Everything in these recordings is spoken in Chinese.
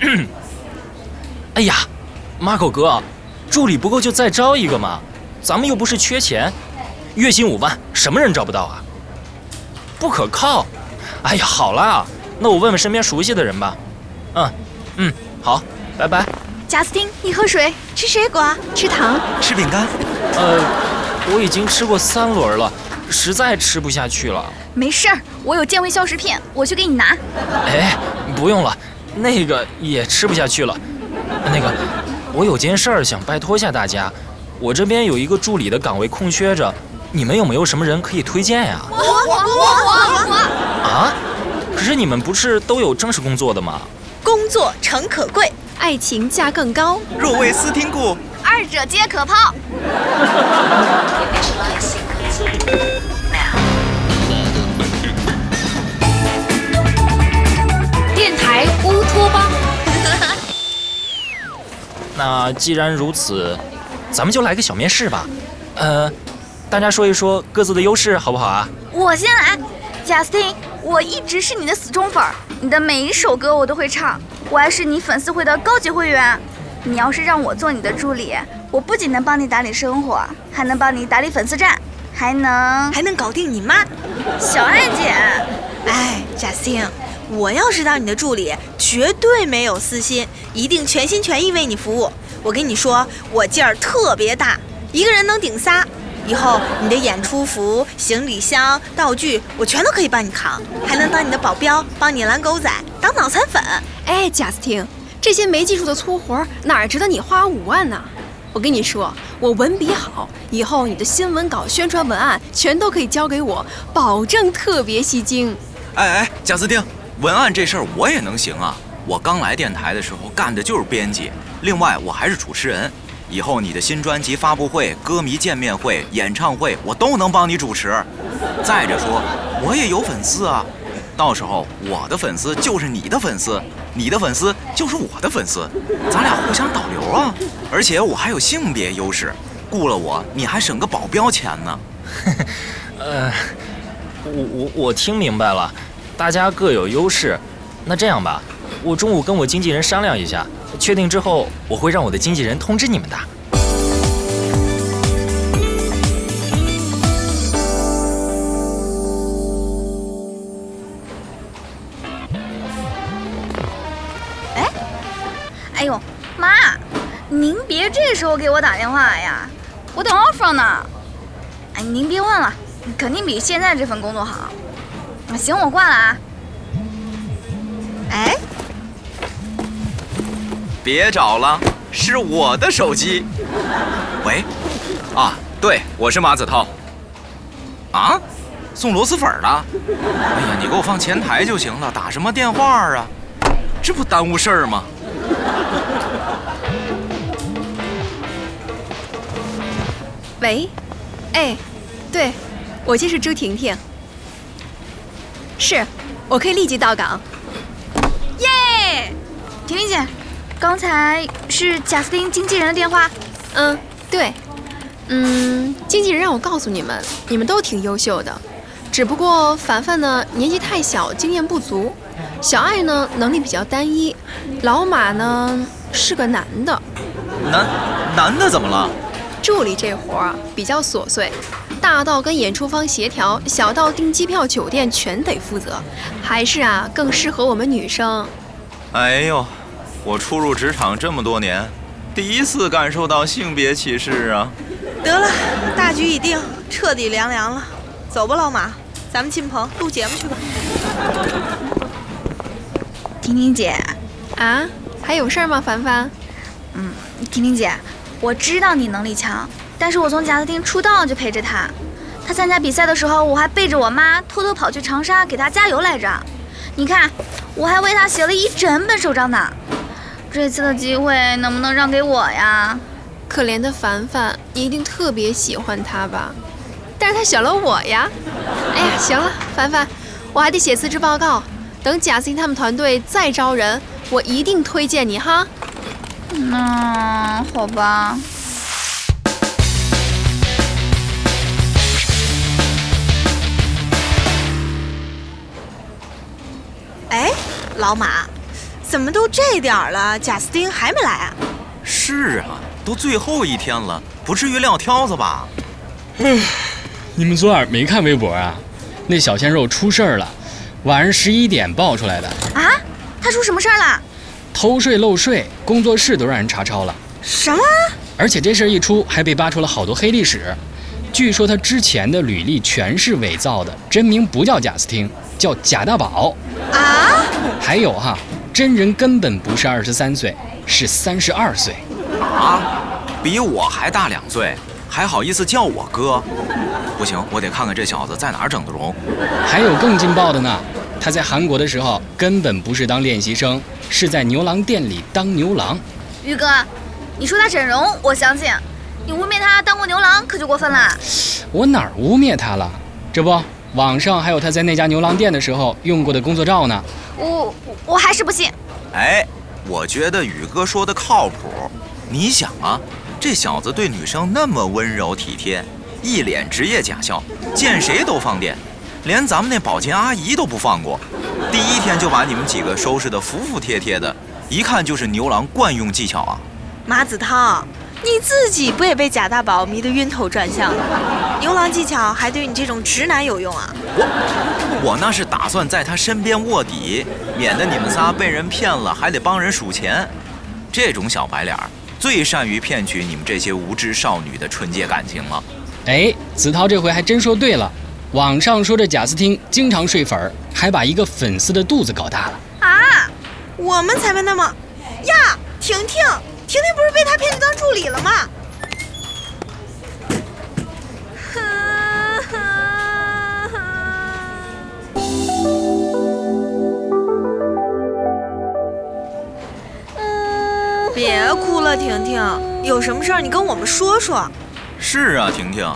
哎呀，马口哥，助理不够就再招一个嘛，咱们又不是缺钱，月薪五万，什么人招不到啊？不可靠。哎呀，好啦，那我问问身边熟悉的人吧。嗯嗯，好，拜拜。贾斯汀，你喝水，吃水果，吃糖，吃饼干。呃，我已经吃过三轮了，实在吃不下去了。没事儿，我有健胃消食片，我去给你拿。哎，不用了，那个也吃不下去了。那个，我有件事儿想拜托下大家，我这边有一个助理的岗位空缺着，你们有没有什么人可以推荐呀？我我我我啊！可是你们不是都有正式工作的吗？工作诚可贵，爱情价更高。若为斯听故，二者皆可抛。那既然如此，咱们就来个小面试吧。呃，大家说一说各自的优势，好不好啊？我先来，贾斯汀，我一直是你的死忠粉儿，你的每一首歌我都会唱，我还是你粉丝会的高级会员。你要是让我做你的助理，我不仅能帮你打理生活，还能帮你打理粉丝站，还能还能搞定你妈。小爱姐，哎，贾斯汀，我要是当你的助理，绝对没有私心，一定全心全意为你服务。我跟你说，我劲儿特别大，一个人能顶仨。以后你的演出服、行李箱、道具，我全都可以帮你扛，还能当你的保镖，帮你拦狗仔，当脑残粉。哎，贾斯汀，这些没技术的粗活哪值得你花五万呢？我跟你说，我文笔好，以后你的新闻稿、宣传文案全都可以交给我，保证特别吸睛。哎哎，贾斯汀，文案这事儿我也能行啊！我刚来电台的时候干的就是编辑，另外我还是主持人。以后你的新专辑发布会、歌迷见面会、演唱会，我都能帮你主持。再者说，我也有粉丝啊，到时候我的粉丝就是你的粉丝，你的粉丝就是我的粉丝，咱俩互相导流啊。而且我还有性别优势，雇了我你还省个保镖钱呢。呃，我我我听明白了，大家各有优势。那这样吧，我中午跟我经纪人商量一下，确定之后我会让我的经纪人通知你们的。哎哎呦妈，您别这时候给我打电话呀，我等 offer 呢。哎，您别问了，肯定比现在这份工作好。啊行，我挂了啊。哎，别找了，是我的手机。喂，啊，对，我是马子涛。啊，送螺蛳粉的？哎呀，你给我放前台就行了，打什么电话啊？这不耽误事儿吗？喂，哎，对，我就是朱婷婷。是，我可以立即到岗。耶，婷婷姐，刚才是贾斯汀经纪人的电话。嗯，对，嗯，经纪人让我告诉你们，你们都挺优秀的，只不过凡凡呢年纪太小，经验不足；小爱呢能力比较单一，老马呢是个男的。男男的怎么了？助理这活儿啊比较琐碎，大到跟演出方协调，小到订机票、酒店全得负责，还是啊更适合我们女生。哎呦，我初入职场这么多年，第一次感受到性别歧视啊！得了，大局已定，彻底凉凉了。走吧，老马，咱们进棚录节目去吧。婷婷姐，啊，还有事儿吗，凡凡？嗯，婷婷姐，我知道你能力强，但是我从贾斯汀出道就陪着他，他参加比赛的时候，我还背着我妈偷偷跑去长沙给他加油来着。你看，我还为他写了一整本手账呢。这次的机会能不能让给我呀？可怜的凡凡，你一定特别喜欢他吧？但是他选了我呀。哎呀，行了，凡凡，我还得写辞职报告，等贾斯汀他们团队再招人，我一定推荐你哈。嗯，好吧。老马，怎么都这点儿了，贾斯汀还没来啊？是啊，都最后一天了，不至于撂挑子吧？你们昨晚没看微博啊？那小鲜肉出事儿了，晚上十一点爆出来的，啊，他出什么事儿了？偷税漏税，工作室都让人查抄了。什么？而且这事儿一出，还被扒出了好多黑历史。据说他之前的履历全是伪造的，真名不叫贾斯汀，叫贾大宝。啊？还有哈，真人根本不是二十三岁，是三十二岁。啊，比我还大两岁，还好意思叫我哥？不行，我得看看这小子在哪儿整的容。还有更劲爆的呢，他在韩国的时候根本不是当练习生，是在牛郎店里当牛郎。于哥，你说他整容，我相信；你污蔑他当过牛郎，可就过分了。我哪儿污蔑他了？这不，网上还有他在那家牛郎店的时候用过的工作照呢。我我我还是不信。哎，我觉得宇哥说的靠谱。你想啊，这小子对女生那么温柔体贴，一脸职业假笑，见谁都放电，连咱们那保洁阿姨都不放过。第一天就把你们几个收拾得服服帖帖的，一看就是牛郎惯用技巧啊！马子涛，你自己不也被贾大宝迷得晕头转向的吗？牛郎技巧还对你这种直男有用啊？我我那是打算在他身边卧底，免得你们仨被人骗了还得帮人数钱。这种小白脸儿最善于骗取你们这些无知少女的纯洁感情了。哎，子韬这回还真说对了。网上说这贾斯汀经常睡粉儿，还把一个粉丝的肚子搞大了。啊，我们才没那么呀！婷婷，婷婷不是被他骗去当助理了吗？别哭了，婷婷，有什么事儿你跟我们说说。是啊，婷婷，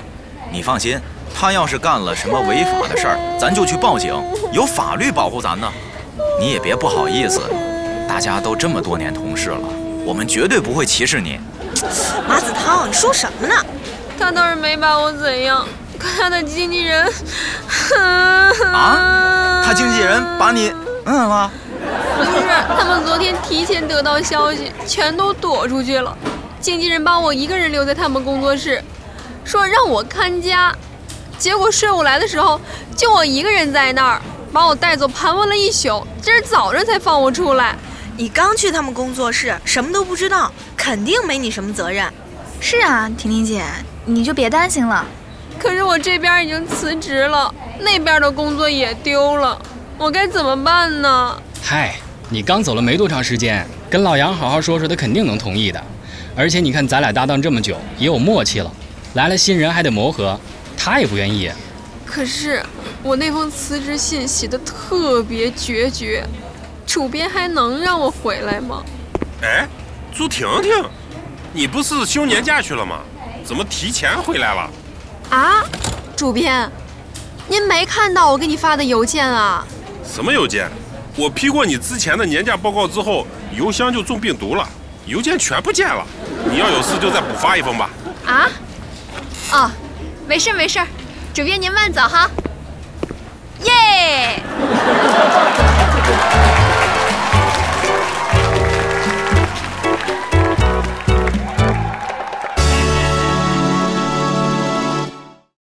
你放心，他要是干了什么违法的事儿，咱就去报警，有法律保护咱呢。你也别不好意思，大家都这么多年同事了，我们绝对不会歧视你。马子涛，你说什么呢？他倒是没把我怎样，可他的经纪人，啊？他经纪人把你嗯了？不是，他们昨天提前得到消息，全都躲出去了。经纪人把我一个人留在他们工作室，说让我看家。结果税务来的时候，就我一个人在那儿，把我带走盘问了一宿，今儿早上才放我出来。你刚去他们工作室，什么都不知道，肯定没你什么责任。是啊，婷婷姐，你就别担心了。可是我这边已经辞职了，那边的工作也丢了，我该怎么办呢？嗨，你刚走了没多长时间，跟老杨好好说说，他肯定能同意的。而且你看咱俩搭档这么久，也有默契了，来了新人还得磨合，他也不愿意。可是我那封辞职信写的特别决绝，主编还能让我回来吗？哎，朱婷婷，你不是休年假去了吗？怎么提前回来了？啊，主编，您没看到我给你发的邮件啊？什么邮件？我批过你之前的年假报告之后，邮箱就中病毒了，邮件全不见了。你要有事就再补发一封吧。啊？哦，没事没事，主编您慢走哈。耶！